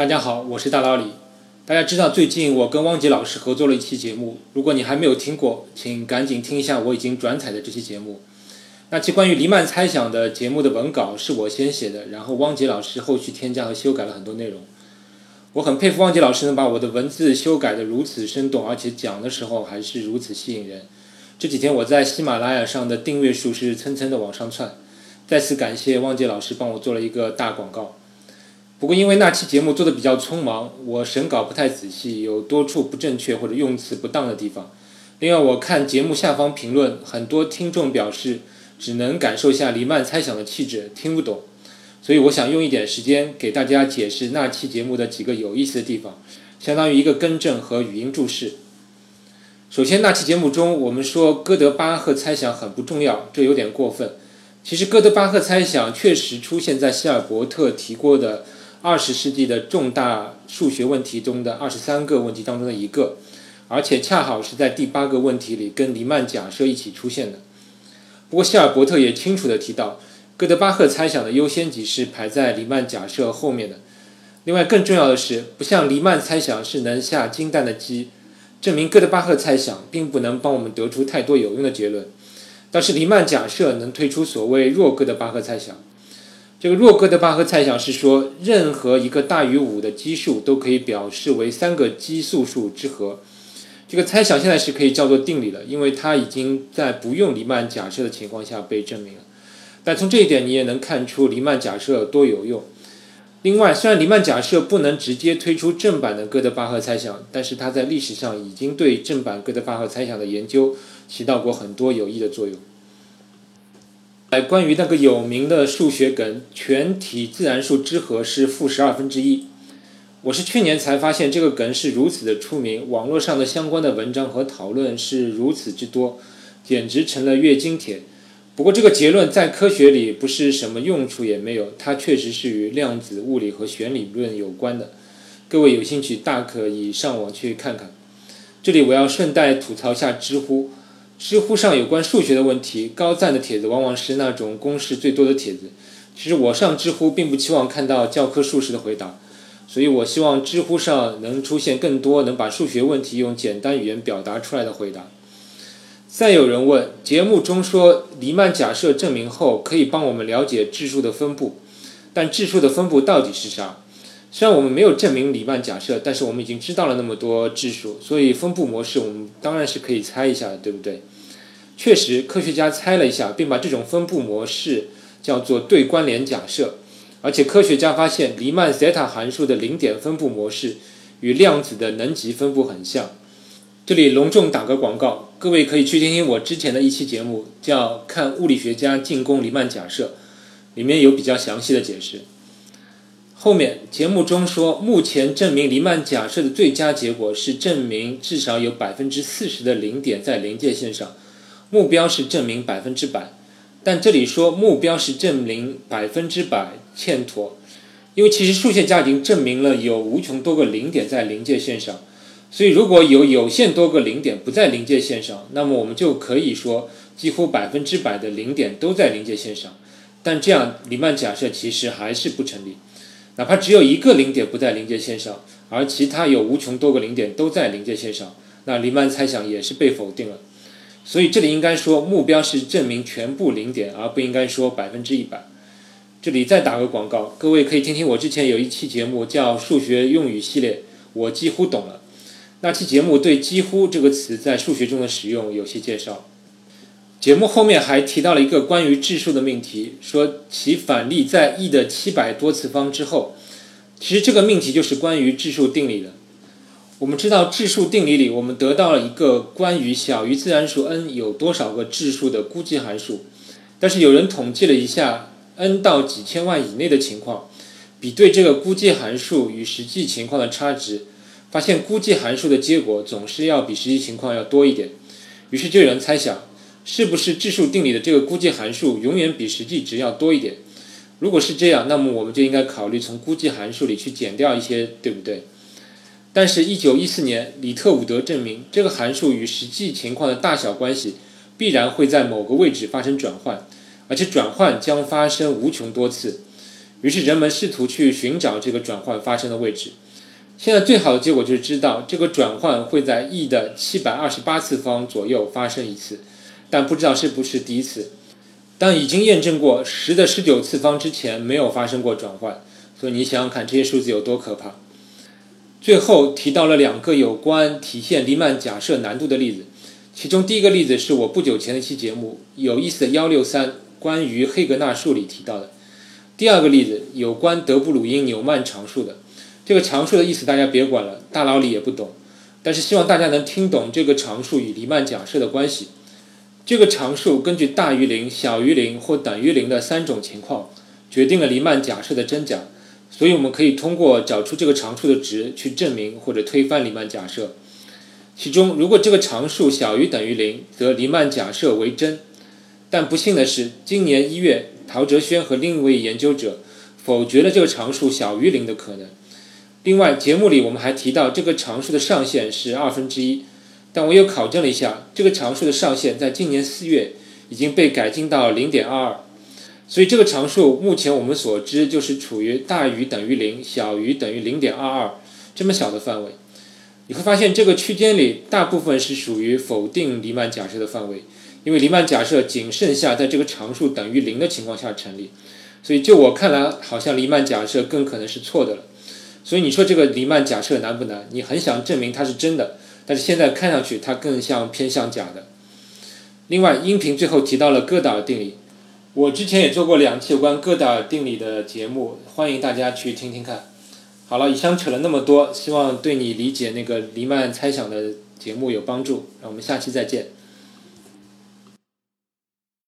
大家好，我是大老李。大家知道最近我跟汪杰老师合作了一期节目，如果你还没有听过，请赶紧听一下我已经转采的这期节目。那期关于黎曼猜想的节目的文稿是我先写的，然后汪杰老师后续添加和修改了很多内容。我很佩服汪杰老师能把我的文字修改的如此生动，而且讲的时候还是如此吸引人。这几天我在喜马拉雅上的订阅数是蹭蹭的往上窜，再次感谢汪杰老师帮我做了一个大广告。不过因为那期节目做的比较匆忙，我审稿不太仔细，有多处不正确或者用词不当的地方。另外我看节目下方评论，很多听众表示只能感受下黎曼猜想的气质，听不懂。所以我想用一点时间给大家解释那期节目的几个有意思的地方，相当于一个更正和语音注释。首先，那期节目中我们说哥德巴赫猜想很不重要，这有点过分。其实哥德巴赫猜想确实出现在希尔伯特提过的。二十世纪的重大数学问题中的二十三个问题当中的一个，而且恰好是在第八个问题里跟黎曼假设一起出现的。不过希尔伯特也清楚地提到，哥德巴赫猜想的优先级是排在黎曼假设后面的。另外更重要的是，不像黎曼猜想是能下金蛋的鸡，证明哥德巴赫猜想并不能帮我们得出太多有用的结论。但是黎曼假设能推出所谓弱哥德巴赫猜想。这个弱哥德巴赫猜想是说，任何一个大于五的奇数都可以表示为三个奇素数之和。这个猜想现在是可以叫做定理了，因为它已经在不用黎曼假设的情况下被证明了。但从这一点你也能看出黎曼假设多有用。另外，虽然黎曼假设不能直接推出正版的哥德巴赫猜想，但是它在历史上已经对正版哥德巴赫猜想的研究起到过很多有益的作用。来，关于那个有名的数学梗，全体自然数之和是负十二分之一。我是去年才发现这个梗是如此的出名，网络上的相关的文章和讨论是如此之多，简直成了月经帖。不过这个结论在科学里不是什么用处也没有，它确实是与量子物理和弦理论有关的。各位有兴趣大可以上网去看看。这里我要顺带吐槽下知乎。知乎上有关数学的问题，高赞的帖子往往是那种公式最多的帖子。其实我上知乎并不期望看到教科书式的回答，所以我希望知乎上能出现更多能把数学问题用简单语言表达出来的回答。再有人问，节目中说黎曼假设证明后可以帮我们了解质数的分布，但质数的分布到底是啥？虽然我们没有证明黎曼假设，但是我们已经知道了那么多质数，所以分布模式我们当然是可以猜一下的，对不对？确实，科学家猜了一下，并把这种分布模式叫做对关联假设。而且科学家发现，黎曼塞塔函数的零点分布模式与量子的能级分布很像。这里隆重打个广告，各位可以去听听我之前的一期节目，叫《看物理学家进攻黎曼假设》，里面有比较详细的解释。后面节目中说，目前证明黎曼假设的最佳结果是证明至少有百分之四十的零点在临界线上，目标是证明百分之百。但这里说目标是证明百分之百欠妥，因为其实数学家已经证明了有无穷多个零点在临界线上，所以如果有有限多个零点不在临界线上，那么我们就可以说几乎百分之百的零点都在临界线上。但这样黎曼假设其实还是不成立。哪怕只有一个零点不在临界线上，而其他有无穷多个零点都在临界线上，那黎曼猜想也是被否定了。所以这里应该说目标是证明全部零点，而不应该说百分之一百。这里再打个广告，各位可以听听我之前有一期节目叫《数学用语系列》，我几乎懂了。那期节目对“几乎”这个词在数学中的使用有些介绍。节目后面还提到了一个关于质数的命题，说其反例在 e 的七百多次方之后。其实这个命题就是关于质数定理的。我们知道质数定理里，我们得到了一个关于小于自然数 n 有多少个质数的估计函数。但是有人统计了一下 n 到几千万以内的情况，比对这个估计函数与实际情况的差值，发现估计函数的结果总是要比实际情况要多一点。于是就有人猜想。是不是质数定理的这个估计函数永远比实际值要多一点？如果是这样，那么我们就应该考虑从估计函数里去减掉一些，对不对？但是，一九一四年，李特伍德证明这个函数与实际情况的大小关系必然会在某个位置发生转换，而且转换将发生无穷多次。于是人们试图去寻找这个转换发生的位置。现在最好的结果就是知道这个转换会在 e 的七百二十八次方左右发生一次，但不知道是不是第一次。但已经验证过十的十九次方之前没有发生过转换，所以你想想看这些数字有多可怕。最后提到了两个有关体现黎曼假设难度的例子，其中第一个例子是我不久前的一期节目有意思的幺六三关于黑格纳数里提到的，第二个例子有关德布鲁因纽曼常数的。这个常数的意思大家别管了，大脑里也不懂，但是希望大家能听懂这个常数与黎曼假设的关系。这个常数根据大于零、小于零或等于零的三种情况，决定了黎曼假设的真假。所以我们可以通过找出这个常数的值去证明或者推翻黎曼假设。其中，如果这个常数小于等于零，则黎曼假设为真。但不幸的是，今年一月，陶哲轩和另一位研究者否决了这个常数小于零的可能。另外，节目里我们还提到这个常数的上限是二分之一，但我又考证了一下，这个常数的上限在今年四月已经被改进到零点二二，所以这个常数目前我们所知就是处于大于等于零、小于等于零点二二这么小的范围。你会发现这个区间里大部分是属于否定黎曼假设的范围，因为黎曼假设仅剩下在这个常数等于零的情况下成立，所以就我看来，好像黎曼假设更可能是错的了。所以你说这个黎曼假设难不难？你很想证明它是真的，但是现在看上去它更像偏向假的。另外，音频最后提到了哥德尔定理，我之前也做过两期有关哥德尔定理的节目，欢迎大家去听听看。好了，以上扯了那么多，希望对你理解那个黎曼猜想的节目有帮助。那我们下期再见。